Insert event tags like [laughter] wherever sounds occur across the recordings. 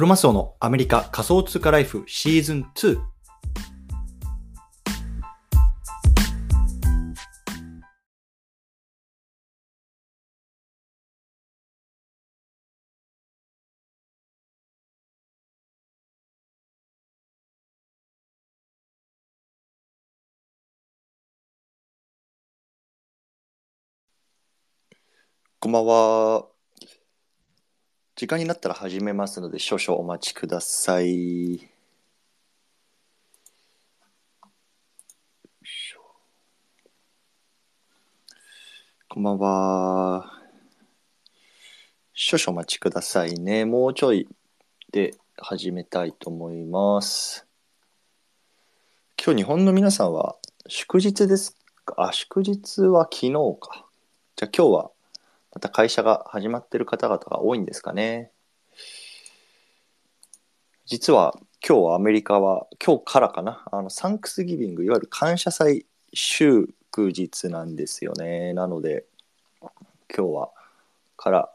クロマスオのアメリカ仮想通貨ライフシーズン2。こんばんは。時間になったら始めますので少々お待ちください。こんばんは。少々お待ちくださいね。もうちょいで始めたいと思います。今日日本の皆さんは祝日ですか？あ、祝日は昨日か。じゃあ今日はまた会社が始まってる方々が多いんですかね。実は今日はアメリカは今日からかなあのサンクスギビングいわゆる感謝祭祝日なんですよね。なので今日はから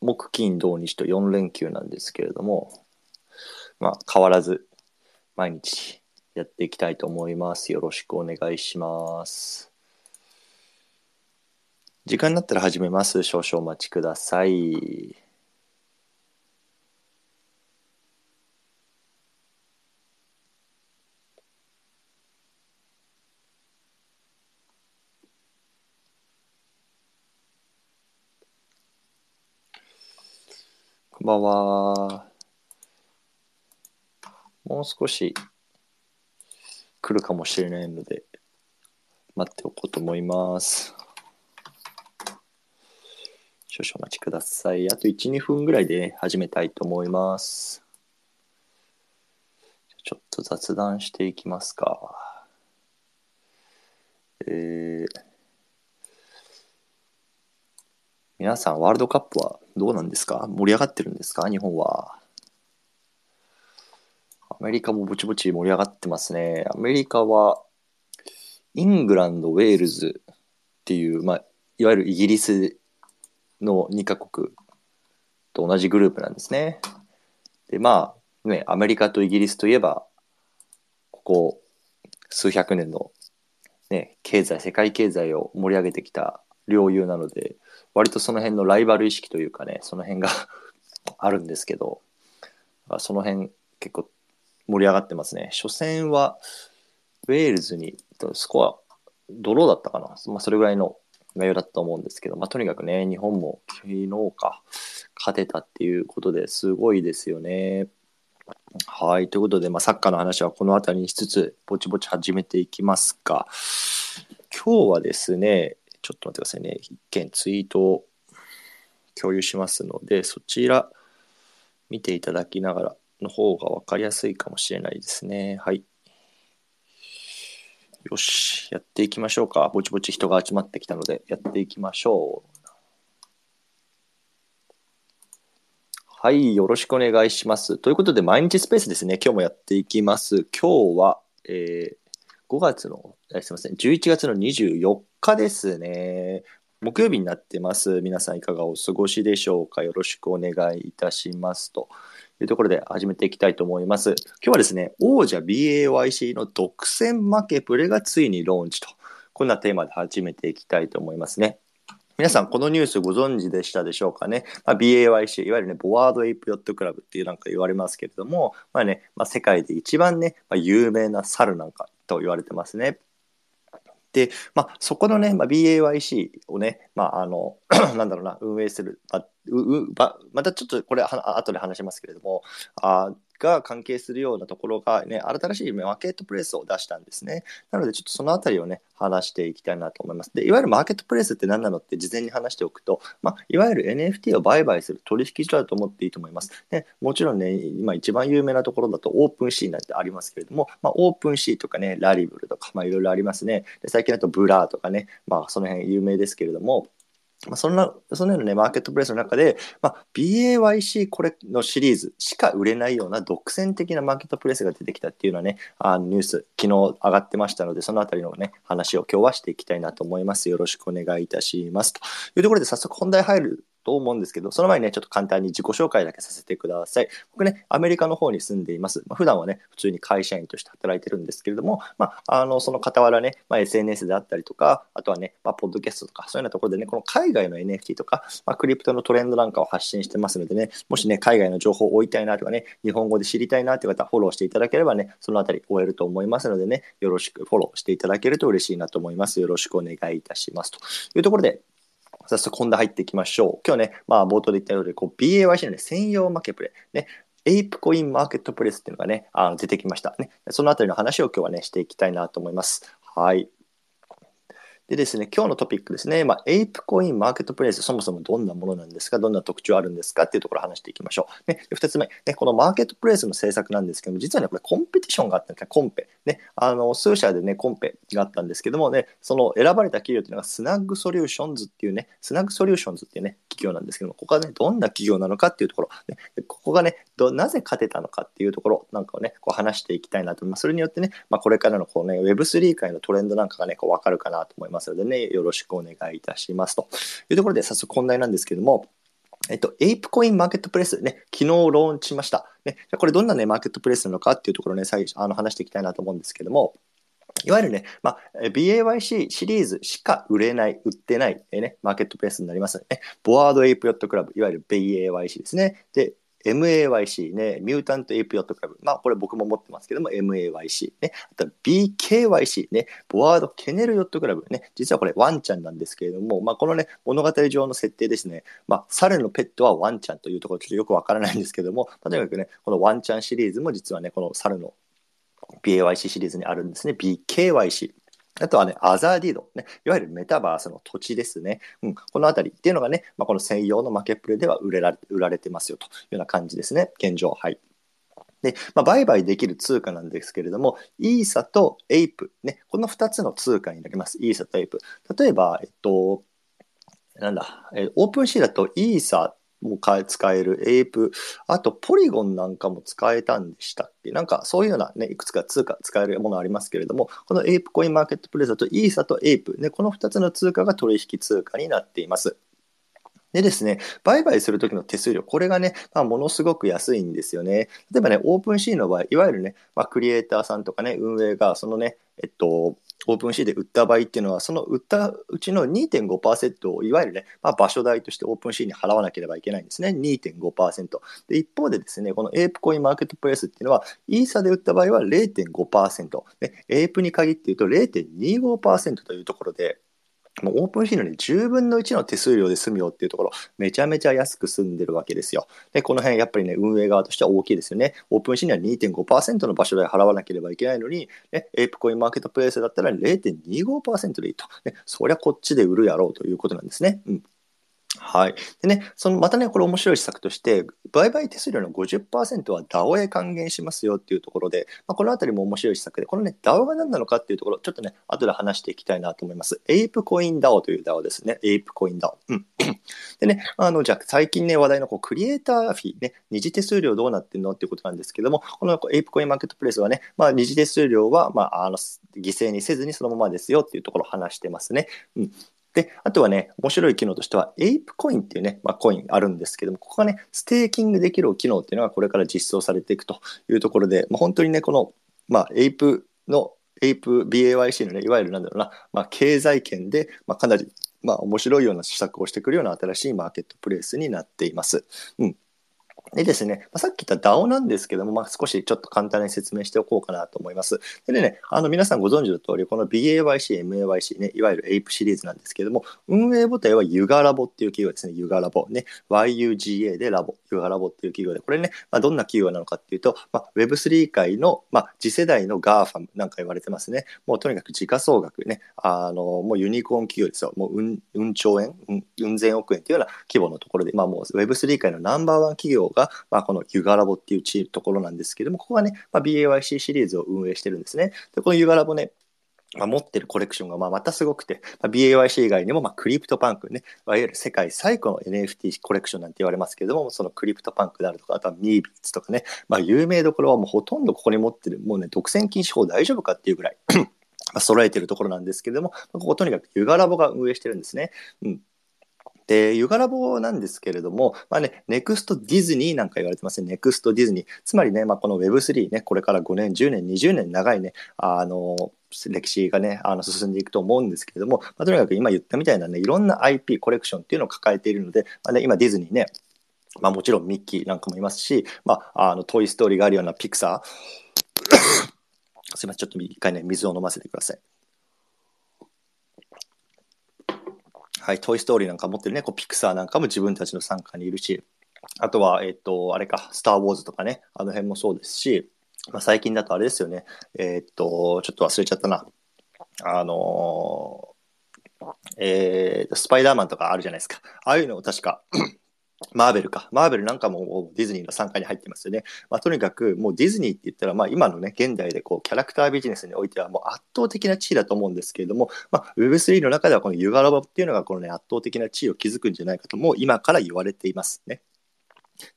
木金土日と4連休なんですけれどもまあ変わらず毎日やっていきたいと思います。よろしくお願いします。時間になったら始めます。少々お待ちください。こんばんは。もう少し来るかもしれないので待っておこうと思います。少々お待ちください。あと1、2分ぐらいで始めたいと思います。ちょっと雑談していきますか。えー、皆さん、ワールドカップはどうなんですか？盛り上がってるんですか？日本は。アメリカもぼちぼち盛り上がってますね。アメリカは、イングランド、ウェールズっていう、まあ、いわゆるイギリスの2カ国と同じグループなんですね。で、まあ、ね、アメリカとイギリスといえば、ここ数百年の、ね、経済、世界経済を盛り上げてきた領有なので、割とその辺のライバル意識というかね、その辺が [laughs] あるんですけど、その辺結構盛り上がってますね。初戦は、ウェールズに、スコア、ドローだったかな。まあ、それぐらいの内容だと思うんですけど、まあ、とにかくね、日本も昨日か、勝てたっていうことですごいですよね。はい。ということで、まあ、サッカーの話はこの辺りにしつつ、ぼちぼち始めていきますが、今日はですね、ちょっと待ってくださいね。一件ツイートを共有しますので、そちら見ていただきながらの方が分かりやすいかもしれないですね。はい。よし、やっていきましょうか。ぼちぼち人が集まってきたので、やっていきましょう。はい、よろしくお願いします。ということで、毎日スペースですね、今日もやっていきます。今日は、えー、5月の、すみません、11月の24日ですね。木曜日になってます。皆さんいかがお過ごしでしょうか。よろしくお願いいたします。というところで始めていきたいと思います。今日はですね、王者 BAYC の独占マーケプレがついにローンチと、こんなテーマで始めていきたいと思いますね。皆さん、このニュースご存知でしたでしょうかね？まあ、BAYC、いわゆるね、 Bored Ape Yacht Club っていうなんか言われますけれども、まあね、まあ、世界で一番ね、まあ、有名な猿なんかと言われてますね。で、まあ、そこのね、まあ、BAYC をね、まあ、あの、[clears throat] なんだろうな、運営する、まあ、ううまたちょっとこれは後で話しますけれども、あが関係するようなところがね、新しいマーケットプレイスを出したんですね。なので、ちょっとそのあたりをね、話していきたいなと思います。で、いわゆるマーケットプレイスって何なのって事前に話しておくと、まあ、いわゆる NFT を売買する取引所だと思っていいと思います。でもちろんね、今一番有名なところだと OpenSea なんてありますけれども、まあ、 OpenSea とかね、 Rarible とか、まあ、いろいろありますね。で最近だと Blur とかね、まあ、その辺有名ですけれども、まあ、そんな、そのようなね、マーケットプレイスの中で、まあ、BAYC これのシリーズしか売れないような独占的なマーケットプレイスが出てきたっていうのはね、あのニュース、昨日上がってましたので、そのあたりのね、話を今日はしていきたいなと思います。よろしくお願いいたします。というところで早速本題入ると思うんですけど、その前にね、ちょっと簡単に自己紹介だけさせてください。僕ね、アメリカの方に住んでいます。まあ、普段はね、普通に会社員として働いてるんですけれども、まあ、あの、その傍らね、まあ、SNS であったりとか、あとはね、まあ、ポッドキャストとか、そういうようなところでね、この海外の NFT とか、まあ、クリプトのトレンドなんかを発信してますのでね、もしね、海外の情報を追いたいなとかね、日本語で知りたいなという方、フォローしていただければね、そのあたり終えると思いますのでね、よろしくフォローしていただけると嬉しいなと思います。よろしくお願いいたします。というところで、早速本題入っていきましょう。今日ね、まあ冒頭で言ったように、こう BAYC の、ね、専用マーケプレイ、ね、 ApeCoin Marketplace っていうのがね、あの出てきました。ね。そのあたりの話を今日はね、していきたいなと思います。はい。でですね、今日のトピックですね、まあ、 ApeCoin Marketplace、そもそもどんなものなんですか、どんな特徴あるんですか？っていうところを話していきましょう。ね、2つ目、ね、このマーケットプレイスの制作なんですけども、実はね、これコンペティションがあったんですね、コンペ。ね、あの、数社でね、コンペがあったんですけどもね、その選ばれた企業っていうのが Snag Solutions っていうね、 Snag Solutions っていうね、企業なんですけども、ここがね、どんな企業なのかっていうところ、ね、ここがねど、なぜ勝てたのかっていうところなんかをね、こう話していきたいなと。思います。それによってね、まあ、これからのこうね、Web3 界のトレンドなんかがね、こう分かるかなと思います。ますのでね、よろしくお願いいたします。というところで、早速本題なんですけども、えっと、 ApeCoin マーケットプレイスね、昨日ローンチしました。ね、これどんなね、マーケットプレイスなのかっていうところね、最初、あの、話していきたいなと思うんですけども、いわゆるね、まあ、BAYC シリーズしか売れない、売ってない、えね、マーケットプレイスになりますね。 Bored Ape Yacht Club、いわゆる BAYC ですね。で、MAYC ね、 Mutant Ape Yacht Club。まあ、これ僕も持ってますけども、MAYC ね。あと BKYC ね、 Bored Kennel Yacht Club ね。実はこれワンちゃんなんですけれども、まあ、このね、物語上の設定ですね。まあ、猿のペットはワンちゃんというところちょっとよくわからないんですけども、とにかくね、このワンちゃんシリーズも実はね、この猿の BAYC シリーズにあるんですね。BKYC。あとはね、アザーディード、ね、いわゆるメタバースの土地ですね。うん、このあたりっていうのがね、まあ、この専用のマーケットプレでは売れられ売られてますよというような感じですね、現状。はい。で、まあ、売買できる通貨なんですけれども、イーサと Ape、ね、この2つの通貨になります。イーサと Ape。例えば、えっと、なんだ、えー、 OpenSea だとイーサも使える、 Ape、あと Polygon なんかも使えたんでしたっけ？なんかそういうようなね、いくつか通貨使えるものありますけれども、この ApeCoin Marketplace だとイーサと Ape、ね、この2つの通貨が取引通貨になっています。でですね、売買するときの手数料、これがね、まあ、ものすごく安いんですよね。例えばね、 OpenSea の場合、いわゆるね、まあ、クリエイターさんとかね、運営が、そのね、えっと、 OpenSea で売った場合っていうのは、その売ったうちの2.5%をいわゆるね、まあ、場所代として OpenSea に払わなければいけないんですね。2.5%。で、一方でですね、この ApeCoin マーケットプレイスっていうのは、イーサで売った場合は0.5%。ね、 Ape に限って言うと0.25%というところで、 OpenSea のに10分の1の手数料で済むよっていうところ、めちゃめちゃ安く済んでるわけですよ。で、この辺やっぱりね、運営側としては大きいですよね。 OpenSea には2.5%の場所代払わなければいけないのに、ね、 ApeCoin マーケットプレイスだったら0.25%でいいと。ね、そりゃこっちで売るやろうということなんですね。うん。はい。でね、そのまたね、これ面白い施策として、売買手数料の50%は DAO へ還元しますよっていうところで、まあ、このあたりも面白い施策で、このね、DAO が何なのかっていうところ、ちょっとね、後で話していきたいなと思います。エイプコイン DAO という DAO ですね。エイプコイン DAO。うん。[clears throat] でね、あの、じゃあ最近ね、話題のこうクリエイターフィー、ね、二次手数料どうなってんのっていうことなんですけども、このエイプコインマーケットプレイスはね、まあ、二次手数料は、まあ、あの、犠牲にせずにそのままですよっていうところを話してますね。うん。で、あとはね、面白い機能としては、 ApeCoin っていうね、まあ、コインあるんですけども、ここがね、ステーキングできる機能っていうのがこれから実装されていくというところで、まあ、本当にね、この、まあ、 Ape の、 Ape BAYC のね、いわゆるなんだろうな、まあ、経済圏で、まあ、かなり、まあ、面白いような施策をしてくるような新しいマーケットプレイスになっています。うん。でですね、まあ、さっき言った DAO なんですけども、まあ、少しちょっと簡単に説明しておこうかなと思います。でね、あの皆さんご存知の通り、この BAYC、MAYC ね、いわゆる APE シリーズなんですけども、運営母体はユガラボっていう企業ですね、ユガラボ。ね、YUGA でラボ、ユガラボっていう企業で、これね、まあ、どんな企業なのかっていうと、まあ、Web3 界の、まあ、次世代の GAFAM なんか言われてますね。もうとにかく時価総額ね、あの、もうユニコーン企業ですよ。もううん、うん兆円、うん、うん千億円っていうような規模のところで、まあもう Web3 界のナンバーワン企業が、まあこのユガラボっていうチームところなんですけども、ここがね、まあ、BAYC シリーズを運営してるんですね。で、このユガラボね、まあ、持ってるコレクションがまあまたすごくて、まあ、BAYC 以外にもまあ CryptoPunks ね、いわゆる世界最古の NFT コレクションなんて言われますけども、その CryptoPunks であるとか、あとは Meebits とかね、まあ、有名どころはもうほとんどここに持ってる、もうね、独占禁止法大丈夫かっていうぐらい [clears throat] ま揃えてるところなんですけども、こことにかくユガラボが運営してるんですね。うん。で、ユガラボなんですけれども、まあね、ネクストディズニーなんか言われてますね。ネクストディズニー。つまりね、まあ、この Web3 ね、これから5年、10年、20年長いね、あの、歴史がね、あの進んでいくと思うんですけれども、まあ、とにかく今言ったみたいなね、いろんな IP、コレクションっていうのを抱えているので、まあね、今ディズニーね、まあもちろんミッキーなんかもいますし、まあ、あの、トイ・ストーリーがあるようなピクサー、[coughs] すいません、ちょっと一回ね、水を飲ませてください。はい、トイ・ストーリーなんか持ってるね、こうピクサーなんかも自分たちの傘下にいるし、あとは、えっ、と、あれか、スター・ウォーズとかね、あの辺もそうですし、まあ、最近だとあれですよね、えっ、と、ちょっと忘れちゃったな。あのー、えー、スパイダーマンとかあるじゃないですか。ああいうのを確かマーベルか。マーベルなんかもディズニーの傘下に入ってますよね。まあ、とにかくもうディズニーって言ったら、まあ、今のね、現代でこうキャラクタービジネスにおいてはもう圧倒的な地位だと思うんですけれども、まあ、Web3 の中ではこのユガロボっていうのがこのね、圧倒的な地位を築くんじゃないかともう今から言われていますね。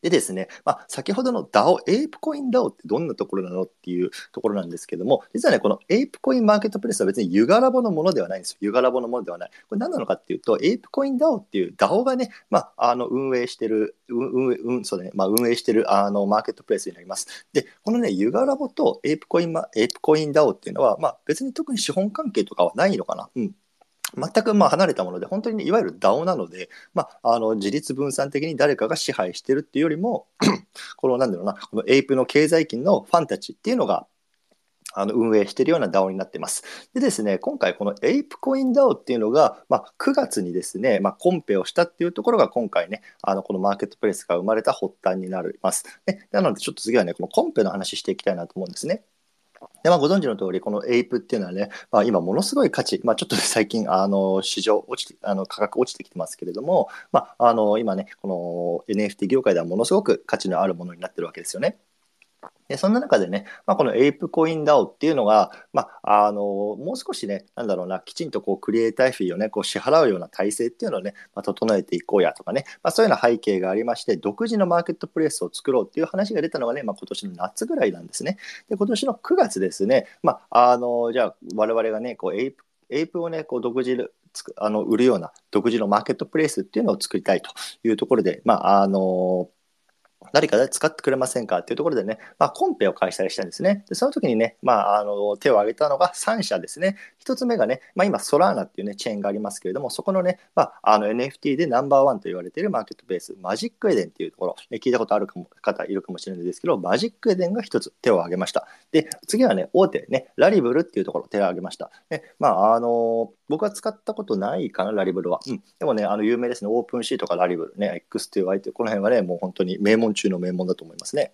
でですね、まあ、先ほどの DAO、エイプコイン DAO ってどんなところなのっていうところなんですけども、実はね、このエイプコインマーケットプレスは別にユガラボのものではないんですよ。ユガラボのものではない。これ何なのかっていうと、エイプコイン DAO っていう DAO がね、まあ、あの運営してる、運営、うん、そうだね、まあ、運営してるあのマーケットプレスになります。で、このね、ユガラボとエイプコイン、エイプコイン DAO っていうのは、まあ、別に特に資本関係とかはないのかな。うん。全くまあ離れたもので、本当に、ね、いわゆる DAO なので、まあ、あの自立分散的に誰かが支配してるっていうよりも、[clears throat] このなんだろうな、このエイプの経済圏のファンたちっていうのが、あの運営しているような DAO になってます。でですね、今回このエイプコイン DAO っていうのが、まあ、9月にですね、まあ、コンペをしたっていうところが今回ね、あのこのマーケットプレイスが生まれた発端になります。ね、なのでちょっと次はね、このコンペの話していきたいなと思うんですね。でまあ、ご存知の通り、このエイプっていうのはね、まあ、今ものすごい価値、まあ、ちょっと最近、あの、市場落ちて、あの、価格落ちてきてますけれども、まあ、あの、今ね、この NFT 業界ではものすごく価値のあるものになってるわけですよね。でそんな中でね、まあ、このエイプコイン DAO っていうのが、まあ、あのもう少しね、なんだろうな、きちんとこうクリエイターフィーをね、こう支払うような体制っていうのをね、まあ、整えていこうやとかね、まあ、そういうような背景がありまして、独自のマーケットプレイスを作ろうっていう話が出たのがね、まあ、今年の夏ぐらいなんですね。で、今年の9月ですね、まあ、あのじゃあ我々がね、こうエイプエイプをね、こう独自あの売るような独自のマーケットプレイスっていうのを作りたいというところで、まあ、あの誰か使ってくれませんかっていうところでね、まあ、コンペを開催したんですね。で、その時にね、まあ、あの、手を挙げたのが3社ですね。1つ目がね、まあ、今、ソラーナっていうね、チェーンがありますけれども、そこのね、まあ、あの NFT でナンバーワンと言われているマーケットベース、マジックエデンっていうところ、ね、聞いたことある方いるかもしれないですけど、マジックエデンが1つ手を挙げました。で、次はね、大手ね、ラリブルっていうところ、手を挙げました。ね、まあ、あの僕は使ったことないかな、ラリブルは。うん。でもね、あの、有名ですね。オープンシーとかラリブルね、X2Y ってこの辺はね、もう本当に名門中の名門だと思いますね。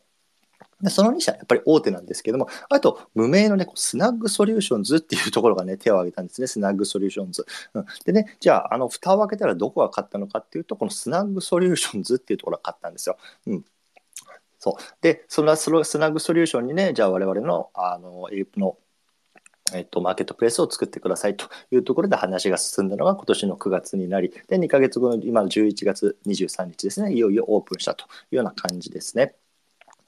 でその2社、やっぱり大手なんですけども、あと、無名のね、スナッグソリューションズっていうところがね、手を挙げたんですね、スナッグソリューションズ。うん、でね、じゃあ、あの、蓋を開けたらどこが勝ったのかっていうと、このスナッグソリューションズっていうところが勝ったんですよ。うん。そう。で、そのスナッグソリューションにね、じゃあ我々の、あの、 Ape のえっと、マーケットプレイスを作ってくださいというところで話が進んだのが今年の9月になり、で、2ヶ月後の今の11月23日ですね、いよいよオープンしたというような感じですね。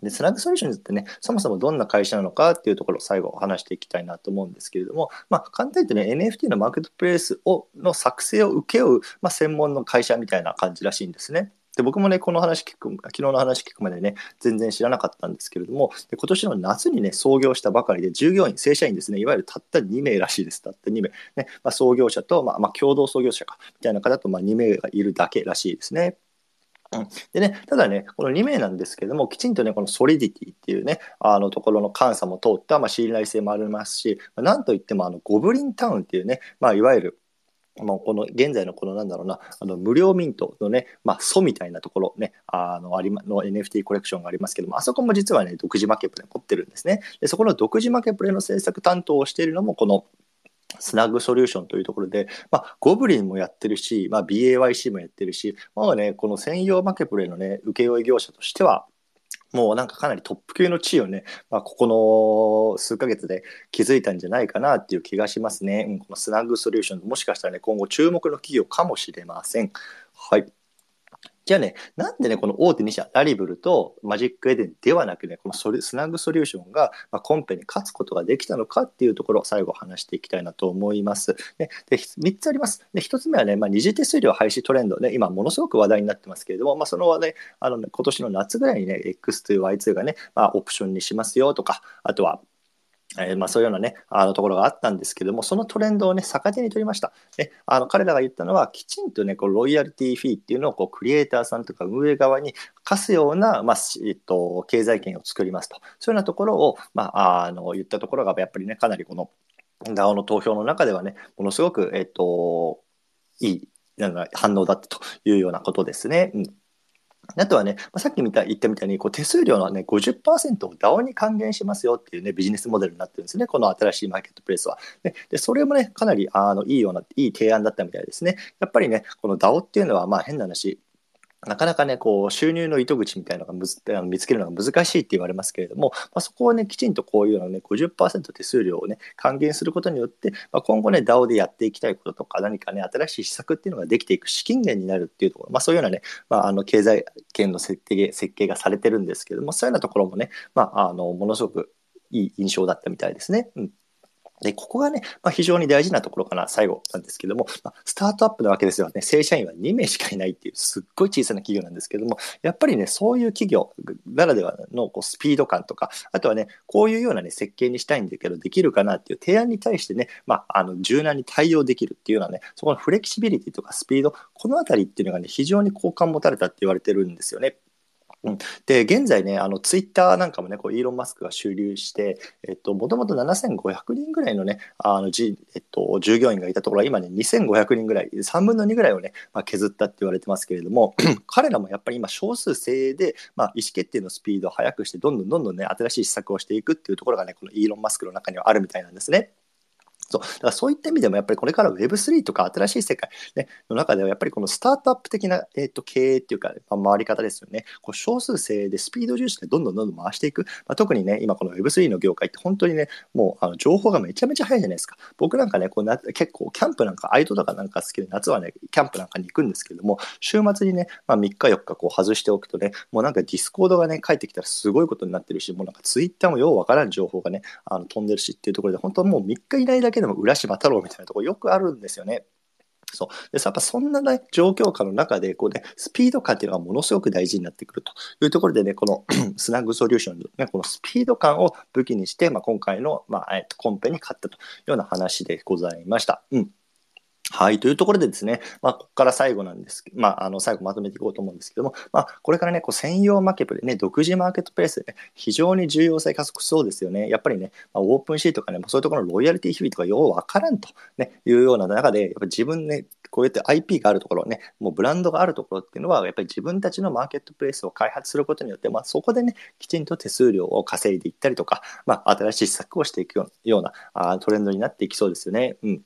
で、スラグソリューションズってね、そもそもどんな会社なのかっていうところを最後お話していきたいなと思うんですけれども、まあ、簡単に言うとね、NFT のマーケットプレイスをの作成を請け負う、まあ、専門の会社みたいな感じらしいんですね。で僕もね、この話聞く、昨日の話聞くまでね、全然知らなかったんですけれども、で今年の夏にね、創業したばかりで、従業員、正社員ですね、いわゆるたった2名らしいです、たった2名。ねまあ、創業者と、まあ、まあ、共同創業者か、みたいな方と、ま、2名がいるだけらしいですね。でね、ただね、この2名なんですけども、きちんとね、このソリディティっていうね、あのところの監査も通った、まあ、信頼性もありますし、なんといっても、あのゴブリンタウンっていうね、まあ、いわゆるもうこの現在のこのなんだろうな、あの無料ミントのね、まあ、ソみたいなところね、あの、ありま、の NFT コレクションがありますけども、あそこも実はね、独自マーケプレ持ってるんですね。で、そこの独自マーケプレの制作担当をしているのも、このスナッグソリューションというところで、まあ、ゴブリンもやってるし、まあ、BAYC もやってるし、まあね、この専用マーケプレのね、請負業者としては、もうなんかかなりトップ級の地位をね、まあ、ここの数ヶ月で築いたんじゃないかなっていう気がしますね。うん、このスナッグソリューション、もしかしたらね、今後注目の企業かもしれません。はい。じゃあね、なんでね、この大手2社、ラリブルとマジックエデンではなくね、このソリスナグソリューションが、まあ、コンペに勝つことができたのかっていうところを最後話していきたいなと思います。で、で3つあります。で、1つ目はね、まあ、二次手数料廃止トレンドね、今ものすごく話題になってますけれども、まあ、その話題、あの、ね、今年の夏ぐらいにね、X2、Y2 がね、まあ、オプションにしますよとか、あとは、えー、まあ、そういうようなね、あのところがあったんですけども、そのトレンドをね、逆手に取りました。であの彼らが言ったのは、きちんとね、こうロイヤリティフィーっていうのをこうクリエイターさんとか運営側に課すような、まあえっと、経済圏を作りますと。そういうようなところを、まあ、あの言ったところが、やっぱりね、かなりこの DAO の投票の中ではね、ものすごく、えっと、いい反応だったというようなことですね。うんあとはね、ま、さっき見た言ったみたいにこう手数料の、ね、50%を DAO に還元しますよっていう、ね、ビジネスモデルになってるんですね、この新しいマーケットプレイスは。ででそれもね、かなりあのいいような、いい提案だったみたいですね。やっぱりね、この DAO っていうのは、まあ変な話、なかなかね、こう、収入の糸口みたいなのがむず見つけるのが難しいって言われますけれども、まあ、そこをね、きちんとこういうのね、50%手数料をね、還元することによって、まあ、今後ね、DAO でやっていきたいこととか、何かね、新しい施策っていうのができていく資金源になるっていうところ、まあ、そういうようなね、まあ、あの、経済圏の設定、設計がされてるんですけども、そういうようなところもね、まあ、あの、ものすごくいい印象だったみたいですね。うん。で、ここがね、まあ、非常に大事なところかな、最後なんですけども、まあ、スタートアップなわけですよね。正社員は2名しかいないっていう、すっごい小さな企業なんですけども、やっぱりね、そういう企業ならではのこうスピード感とか、あとはね、こういうようなね、設計にしたいんだけど、できるかなっていう提案に対してね、まあ、あの、柔軟に対応できるっていうようなね、そこのフレキシビリティとかスピード、このあたりっていうのがね、非常に好感持たれたって言われてるんですよね。うん、で、現在ね、あの、ツイッターなんかもね、こう、イーロン・マスクが終了して、えっと、もともと7500人ぐらいのね、あの、じ、えっと、従業員がいたところは、今ね、2500人ぐらい、3分の2ぐらいをね、まあ、削ったって言われてますけれども、[clears throat] 彼らもやっぱり今、少数精鋭で、まあ、意思決定のスピードを速くして、どんどんどんどんね、新しい施策をしていくっていうところがね、このイーロン・マスクの中にはあるみたいなんですね。そうだからそういった意味でもやっぱりこれから Web3 とか新しい世界、ね、の中ではやっぱりこのスタートアップ的な、えー、と経営っていうか、まあ、回り方ですよね。こう少数制でスピード重視でどんどんどんどん回していく。まあ、特にね、今この Web3 の業界って本当にね、もうあの情報がめちゃめちゃ早いじゃないですか。僕なんかね、こうな結構キャンプなんか、アウトドアとかなんか好きで夏はね、キャンプなんかに行くんですけれども、週末にね、まあ、3日4日こう外しておくとね、もうなんか Discord がね、帰ってきたらすごいことになってるし、もうなんか Twitter もようわからん情報がね、あの飛んでるしっていうところで、本当もう3日いないだけでも浦島太郎みたいなとこよくあるんですよね。そうでやっぱそんな、ね、状況下の中でこう、ね、スピード感っていうのがものすごく大事になってくるというところでね、この [clears throat] スナッグソリューションの、ね、このスピード感を武器にして、まあ、今回の、まあ、コンペに勝ったというような話でございました。うんはい。というところでですね、まあ、ここから最後なんです、まあ、あの、最後まとめていこうと思うんですけども、まあ、これからね、こう専用マーケットでね、独自マーケットプレイスでね、非常に重要性加速しそうですよね。やっぱりね、まあ、オープンシーとかね、そういうところのロイヤリティフィーとかようわからんと、ね、いうような中で、やっぱ自分ね、こうやって IP があるところね、もうブランドがあるところっていうのは、やっぱり自分たちのマーケットプレイスを開発することによって、まあ、そこでね、きちんと手数料を稼いでいったりとか、まあ、新しい施策をしていくようなあトレンドになっていきそうですよね。うん。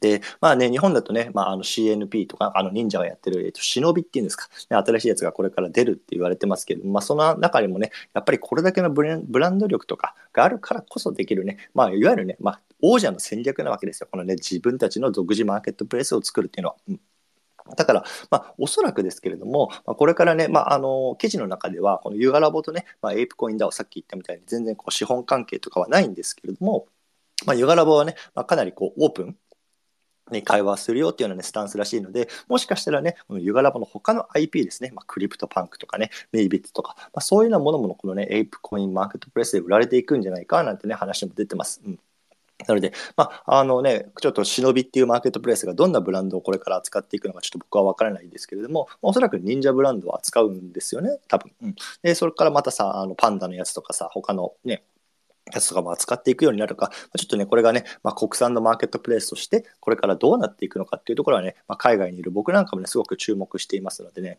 で、まあね、日本だとね、まあ、あの CNP とか、あの忍者がやってる、えっと、忍びっていうんですか、ね、新しいやつがこれから出るって言われてますけど、まあ、その中にもね、やっぱりこれだけのブランド力とかがあるからこそできるね、まあ、いわゆるね、まあ、王者の戦略なわけですよ。このね、自分たちの独自マーケットプレイスを作るっていうのは。うんだから、まあ、おそらくですけれども、まあ、これからね、まあ、あの、記事の中では、このユガラボとね、まあ、 ApeCoin DAO さっき言ったみたいに、全然こう資本関係とかはないんですけれども、まあ、ユガラボはね、まあ、かなりこうオープンに会話するよっていうような、ね、スタンスらしいので、もしかしたらね、このユガラボの他の IP ですね、まあ、 CryptoPunks とかね、 Meebits とか、まあ、そういうようなものもこのね、 ApeCoin マーケットプレイスで売られていくんじゃないかなんてね、話も出てます。うんなので、まあ、あのね、ちょっと忍びっていうマーケットプレイスがどんなブランドをこれから扱っていくのかちょっと僕は分からないんですけれども、おそらく忍者ブランドを扱うんですよね、多分。うん、で、それからまたさ、あのパンダのやつとかさ、他のね、やつとかも扱っていくようになるか、ちょっとね、これがね、まあ、国産のマーケットプレイスとして、これからどうなっていくのかっていうところはね、まあ、海外にいる僕なんかもね、すごく注目していますのでね、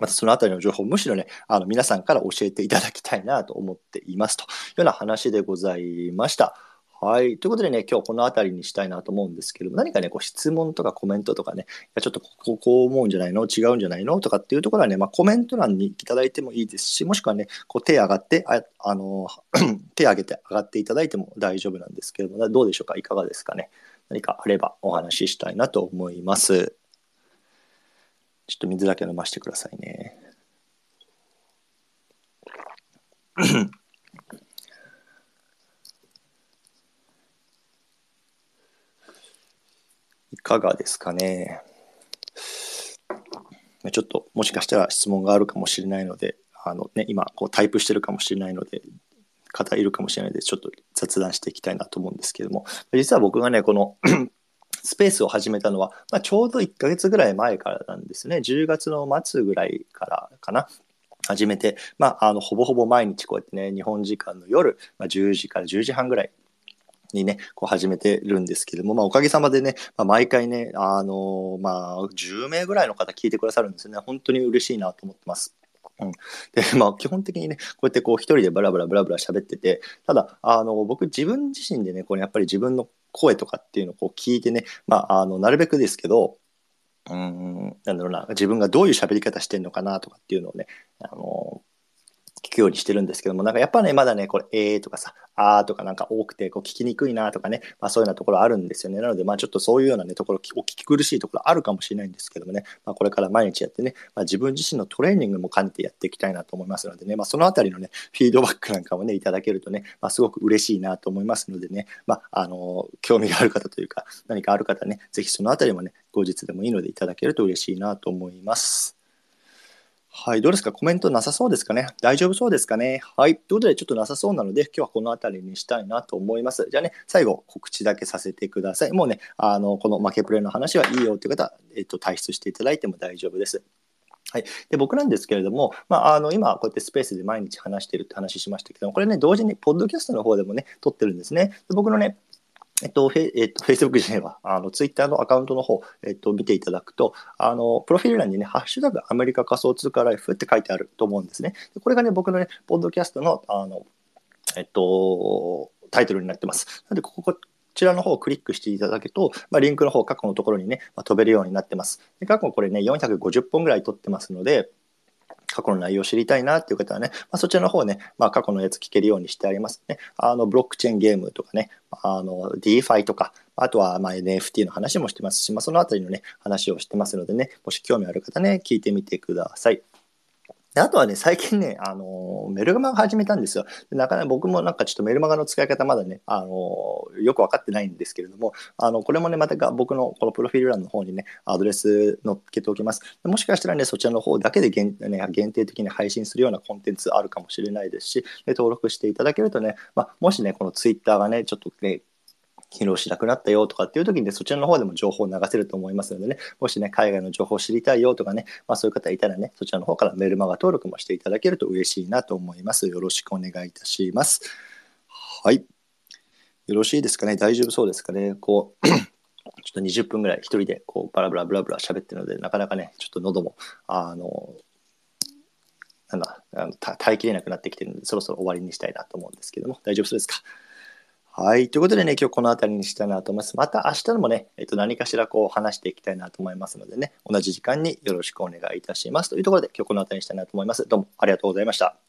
またそのあたりの情報むしろね、あの皆さんから教えていただきたいなと思っていますというような話でございました。はい。ということでね、今日この辺りにしたいなと思うんですけども、何かね、こう質問とかコメントとかね、ちょっとこここう思うんじゃないの？違うんじゃないの？とかっていうところはね、まあ、コメント欄にいただいてもいいですし、もしくはね、こう手上がって、あ、あの、[clears throat] 手上げて上がっていただいても大丈夫なんですけども、どうでしょうか？いかがですかね？何かあればお話ししたいなと思います。ちょっと水だけ飲ませてくださいね。かがですかね。ちょっともしかしたら質問があるかもしれないので、あのね、今こうタイプしてるかもしれないので、方いるかもしれないので、ちょっと雑談していきたいなと思うんですけども、実は僕がね、この [clears throat] スペースを始めたのは、まあ、ちょうど1ヶ月ぐらい前からなんですね。10月の末ぐらいからかな。始めて、まあ、あの、ほぼほぼ毎日こうやってね、日本時間の夜、まあ、10時から10時半ぐらいにね、こう始めてるんですけども、まあ、おかげさまでね、まあ、毎回ね、あのー、まあ、10名ぐらいの方聞いてくださるんですよね。本当に嬉しいなと思ってます。うん、で、まあ、基本的にね、こうやってこう、一人でブラブラブラブラ喋ってて、ただ、あの、僕自分自身でね、これやっぱり自分の声とかっていうのをこう聞いてね、まあ、あの、なるべくですけど、うん、なんだろうな、自分がどういう喋り方してんのかなとかっていうのをね、あの、聞くようにしてるんですけども、なんかやっぱね、まだね、これ、えーとかさ、あーとかなんか多くて、こう聞きにくいなとかね、まあそういうようなところあるんですよね。なので、まあちょっとそういうようなね、ところ、お聞き苦しいところあるかもしれないんですけどもね、まあこれから毎日やってね、まあ自分自身のトレーニングも兼ねてやっていきたいなと思いますのでね、まあそのあたりのね、フィードバックなんかもね、いただけるとね、まあすごく嬉しいなと思いますのでね、まああの、興味がある方というか、何かある方ね、ぜひそのあたりもね、後日でもいいのでいただけると嬉しいなと思います。はい、どうですか？コメントなさそうですかね？大丈夫そうですかね？はい。ということで、ちょっとなさそうなので、今日はこの辺りにしたいなと思います。じゃあね、最後、告知だけさせてください。もうね、あの、この負けプレイの話はいいよという方、えっと、退出していただいても大丈夫です。はい、で僕なんですけれども、まあ、あの今、こうやってスペースで毎日話してるって話しましたけども、これね、同時にポッドキャストの方でもね、撮ってるんですね。で僕のね、えっと、フェえっと、Facebook じゃないわ、あの、Twitter のアカウントの方、えっと、見ていただくと、あの、プロフィール欄にね、ハッシュタグアメリカ仮想通貨ライフって書いてあると思うんですね。これがね、僕のね、ポッドキャストの、あの、えっと、タイトルになってます。なので、ここ、こちらの方をクリックしていただくと、まあ、リンクの方、過去のところにね、まあ、飛べるようになってます。で過去これね、450本ぐらい取ってますので、過去の内容を知りたいなっていう方はね、まあ、そちらの方ね、まあ、過去のやつ聞けるようにしてありますね。あの、ブロックチェーンゲームとかね、あの、DeFi とか、あとはま NFT の話もしてますし、まあ、そのあたりのね、話をしてますのでね、もし興味ある方ね、聞いてみてください。であとはね、最近ね、あのメルマガ始めたんですよ。なかなか僕もなんかちょっとメルマガの使い方まだね、あのよく分かってないんですけれども、あのこれもね、また僕のこのプロフィール欄の方にね、アドレス載っけておきます。もしかしたらね、そちらの方だけで限,、ね、限定的に配信するようなコンテンツあるかもしれないですし、登録していただけるとね、まあ、もしね、このツイッターがね、ちょっとね、機能しなくなったよとかっていう時にね、そちらの方でも情報を流せると思いますのでね、もしね、海外の情報を知りたいよとかね、まあそういう方いたらね、そちらの方からメルマガ登録もしていただけると嬉しいなと思います。よろしくお願いいたします。はい。よろしいですかね？大丈夫そうですかね？こう [coughs] ちょっと20分ぐらい一人でこうバラブラブラブラ喋ってるので、なかなかね、ちょっと喉も、あの、なんだ、あの耐えきれなくなってきてるので、そろそろ終わりにしたいなと思うんですけども、大丈夫そうですか？はい。ということでね、今日この辺りにしたいなと思います。また明日もね、えっと、何かしらこう話していきたいなと思いますのでね、同じ時間によろしくお願いいたします。というところで今日この辺りにしたいなと思います。どうもありがとうございました。